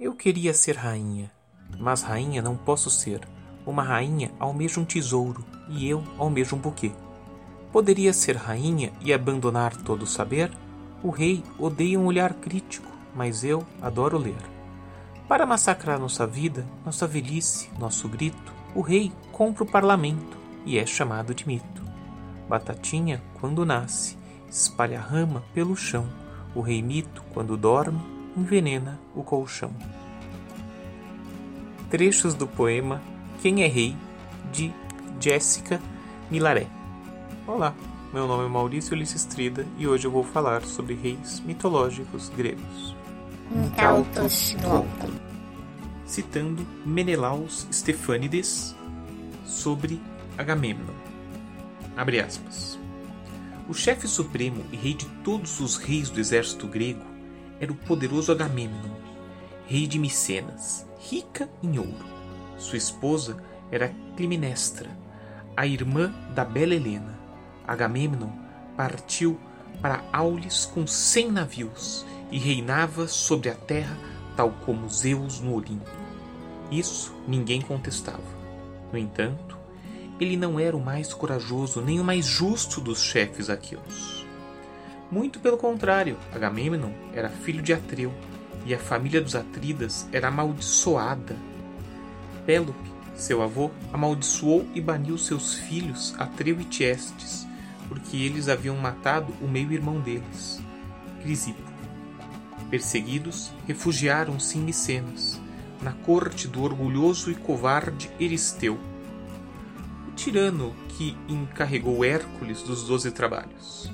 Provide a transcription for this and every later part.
Eu queria ser rainha, mas rainha não posso ser. Uma rainha almeja um tesouro e eu almejo um buquê. Poderia ser rainha e abandonar todo o saber? O rei odeia um olhar crítico, mas eu adoro ler. Para massacrar nossa vida, nossa velhice, nosso grito, o rei compra o parlamento e é chamado de mito. Batatinha, quando nasce, espalha rama pelo chão. O rei mito, quando dorme, envenena o colchão. Trechos do poema Quem é Rei, de Jéssica Milaré. Olá, meu nome é Maurício Ulisses Trida e hoje eu vou falar sobre reis mitológicos gregos. Incautos Citando Menelaus Stefânides sobre Agamemnon. Abre aspas. O chefe supremo e rei de todos os reis do exército grego era o poderoso Agamemnon, rei de Micenas, rica em ouro. Sua esposa era Climenestra, a irmã da bela Helena. Agamemnon partiu para Aulis com cem navios e reinava sobre a terra tal como Zeus no Olimpo. Isso ninguém contestava. No entanto, ele não era o mais corajoso nem o mais justo dos chefes aqueus. Muito pelo contrário, Agamemnon era filho de Atreu e a família dos Atridas era amaldiçoada. Pélope seu avô amaldiçoou e baniu seus filhos Atreu e Tiestes, porque eles haviam matado o meio-irmão deles, Crisipo. Perseguidos, refugiaram-se em Micenas, na corte do orgulhoso e covarde Eristeu, o tirano que encarregou Hércules dos doze trabalhos.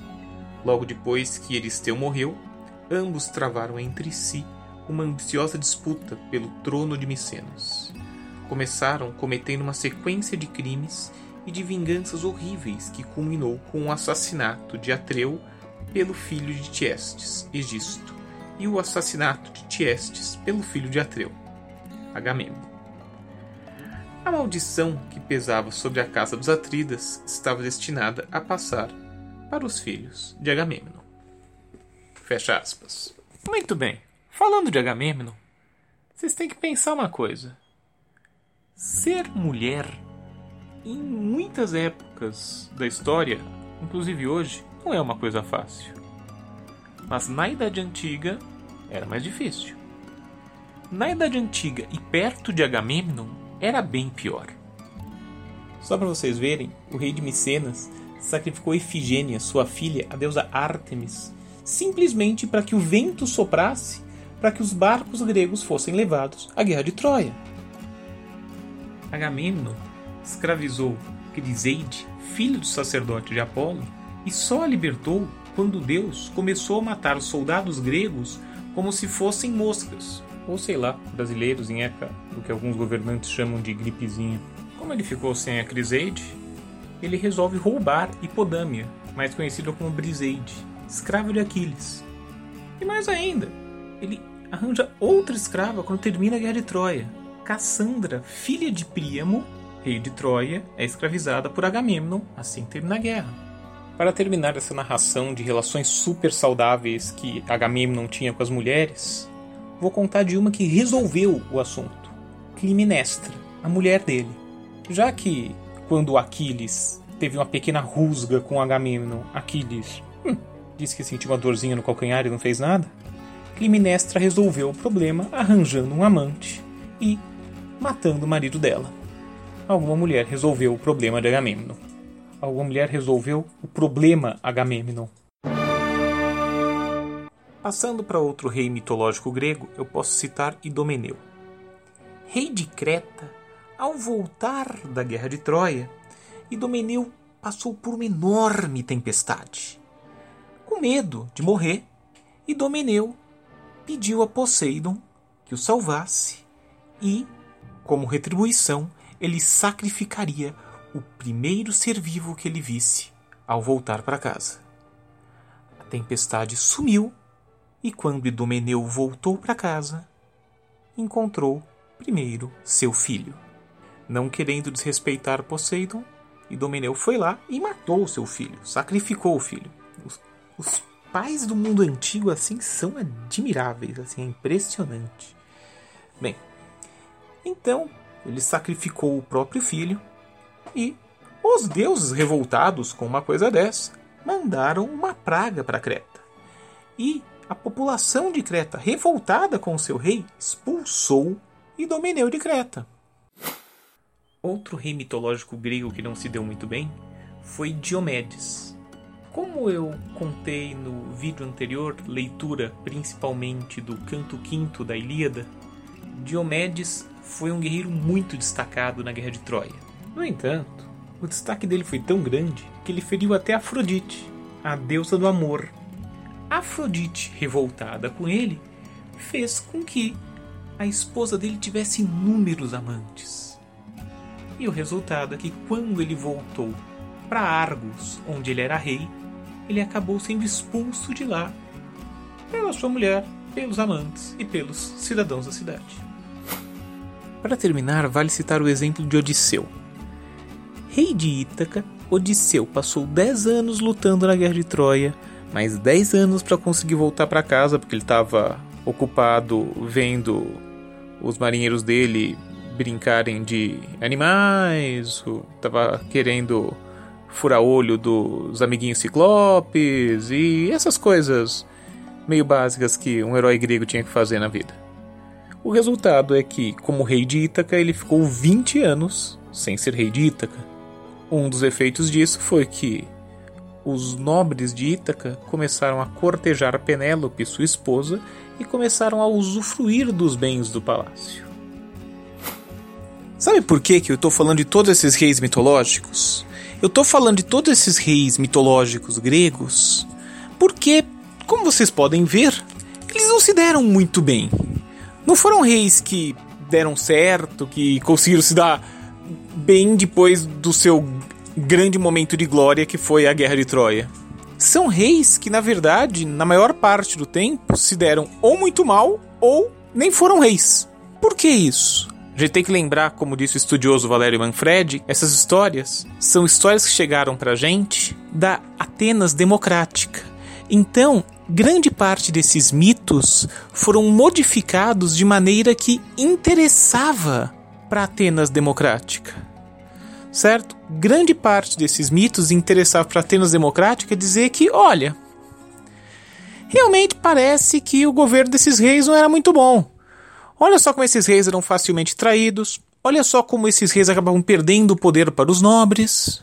Logo depois que Eristeu morreu, ambos travaram entre si uma ambiciosa disputa pelo trono de Micenas começaram cometendo uma sequência de crimes e de vinganças horríveis que culminou com o assassinato de Atreu pelo filho de Tiestes, Egisto, e o assassinato de Tiestes pelo filho de Atreu, Agamemnon. A maldição que pesava sobre a casa dos Atridas estava destinada a passar para os filhos de Agamemnon. Fecha aspas. Muito bem. Falando de Agamemnon, vocês têm que pensar uma coisa. Ser mulher, em muitas épocas da história, inclusive hoje, não é uma coisa fácil. Mas na Idade Antiga era mais difícil. Na Idade Antiga e perto de Agamemnon era bem pior. Só para vocês verem, o rei de Micenas sacrificou Efigênia, sua filha, a deusa Ártemis, simplesmente para que o vento soprasse para que os barcos gregos fossem levados à guerra de Troia. Agamemnon escravizou Criseide, filho do sacerdote de Apolo, e só a libertou quando Deus começou a matar os soldados gregos como se fossem moscas, ou sei lá, brasileiros em época do que alguns governantes chamam de gripezinha. Como ele ficou sem a Criseide, ele resolve roubar Hipodâmia, mais conhecida como Briseide, escrava de Aquiles. E mais ainda, ele arranja outra escrava quando termina a Guerra de Troia, Cassandra, filha de Príamo, rei de Troia, é escravizada por Agamemnon assim que termina a guerra. Para terminar essa narração de relações super saudáveis que Agamemnon tinha com as mulheres, vou contar de uma que resolveu o assunto: Climenestra, a mulher dele. Já que, quando Aquiles teve uma pequena rusga com Agamemnon, Aquiles hum, disse que sentiu uma dorzinha no calcanhar e não fez nada, Climenestra resolveu o problema arranjando um amante e matando o marido dela. Alguma mulher resolveu o problema de Agamemnon. Alguma mulher resolveu o problema Agamemnon. Passando para outro rei mitológico grego, eu posso citar Idomeneu. Rei de Creta, ao voltar da guerra de Troia, Idomeneu passou por uma enorme tempestade. Com medo de morrer, Idomeneu pediu a Poseidon que o salvasse e como retribuição, ele sacrificaria o primeiro ser vivo que ele visse ao voltar para casa. A tempestade sumiu e quando Idomeneu voltou para casa, encontrou primeiro seu filho. Não querendo desrespeitar Poseidon, Idomeneu foi lá e matou seu filho, sacrificou o filho. Os, os pais do mundo antigo assim são admiráveis, assim é impressionante. Bem, então ele sacrificou o próprio filho e os deuses, revoltados com uma coisa dessa, mandaram uma praga para Creta. E a população de Creta, revoltada com seu rei, expulsou Idomeneu de Creta. Outro rei mitológico grego que não se deu muito bem foi Diomedes. Como eu contei no vídeo anterior, leitura principalmente do canto quinto da Ilíada, Diomedes foi um guerreiro muito destacado na Guerra de Troia. No entanto, o destaque dele foi tão grande que ele feriu até Afrodite, a deusa do amor. Afrodite, revoltada com ele, fez com que a esposa dele tivesse inúmeros amantes. E o resultado é que quando ele voltou para Argos, onde ele era rei, ele acabou sendo expulso de lá pela sua mulher, pelos amantes e pelos cidadãos da cidade. Para terminar, vale citar o exemplo de Odisseu. Rei de Ítaca, Odisseu passou 10 anos lutando na guerra de Troia, mais 10 anos para conseguir voltar para casa porque ele estava ocupado vendo os marinheiros dele brincarem de animais, estava querendo furar olho dos amiguinhos ciclopes e essas coisas meio básicas que um herói grego tinha que fazer na vida. O resultado é que, como rei de Ítaca, ele ficou 20 anos sem ser rei de Ítaca. Um dos efeitos disso foi que os nobres de Ítaca começaram a cortejar Penélope, sua esposa, e começaram a usufruir dos bens do palácio. Sabe por que, que eu estou falando de todos esses reis mitológicos? Eu estou falando de todos esses reis mitológicos gregos porque, como vocês podem ver, eles não se deram muito bem. Não foram reis que deram certo, que conseguiram se dar bem depois do seu grande momento de glória que foi a Guerra de Troia. São reis que, na verdade, na maior parte do tempo, se deram ou muito mal ou nem foram reis. Por que isso? A gente tem que lembrar, como disse o estudioso Valério Manfredi, essas histórias são histórias que chegaram pra gente da Atenas democrática. Então, grande parte desses mitos foram modificados de maneira que interessava para Atenas democrática. Certo? Grande parte desses mitos interessava para Atenas democrática dizer que, olha, realmente parece que o governo desses reis não era muito bom. Olha só como esses reis eram facilmente traídos. Olha só como esses reis acabavam perdendo o poder para os nobres.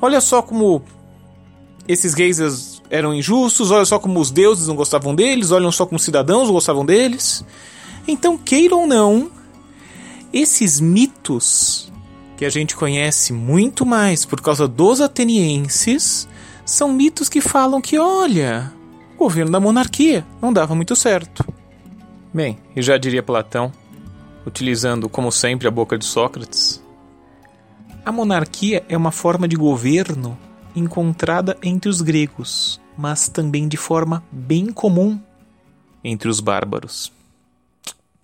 Olha só como esses reis eram injustos. Olha só como os deuses não gostavam deles. Olha só como os cidadãos gostavam deles. Então, queiram ou não, esses mitos que a gente conhece muito mais por causa dos atenienses são mitos que falam que, olha, o governo da monarquia não dava muito certo. Bem, e já diria Platão, utilizando como sempre a boca de Sócrates, a monarquia é uma forma de governo encontrada entre os gregos, mas também de forma bem comum entre os bárbaros.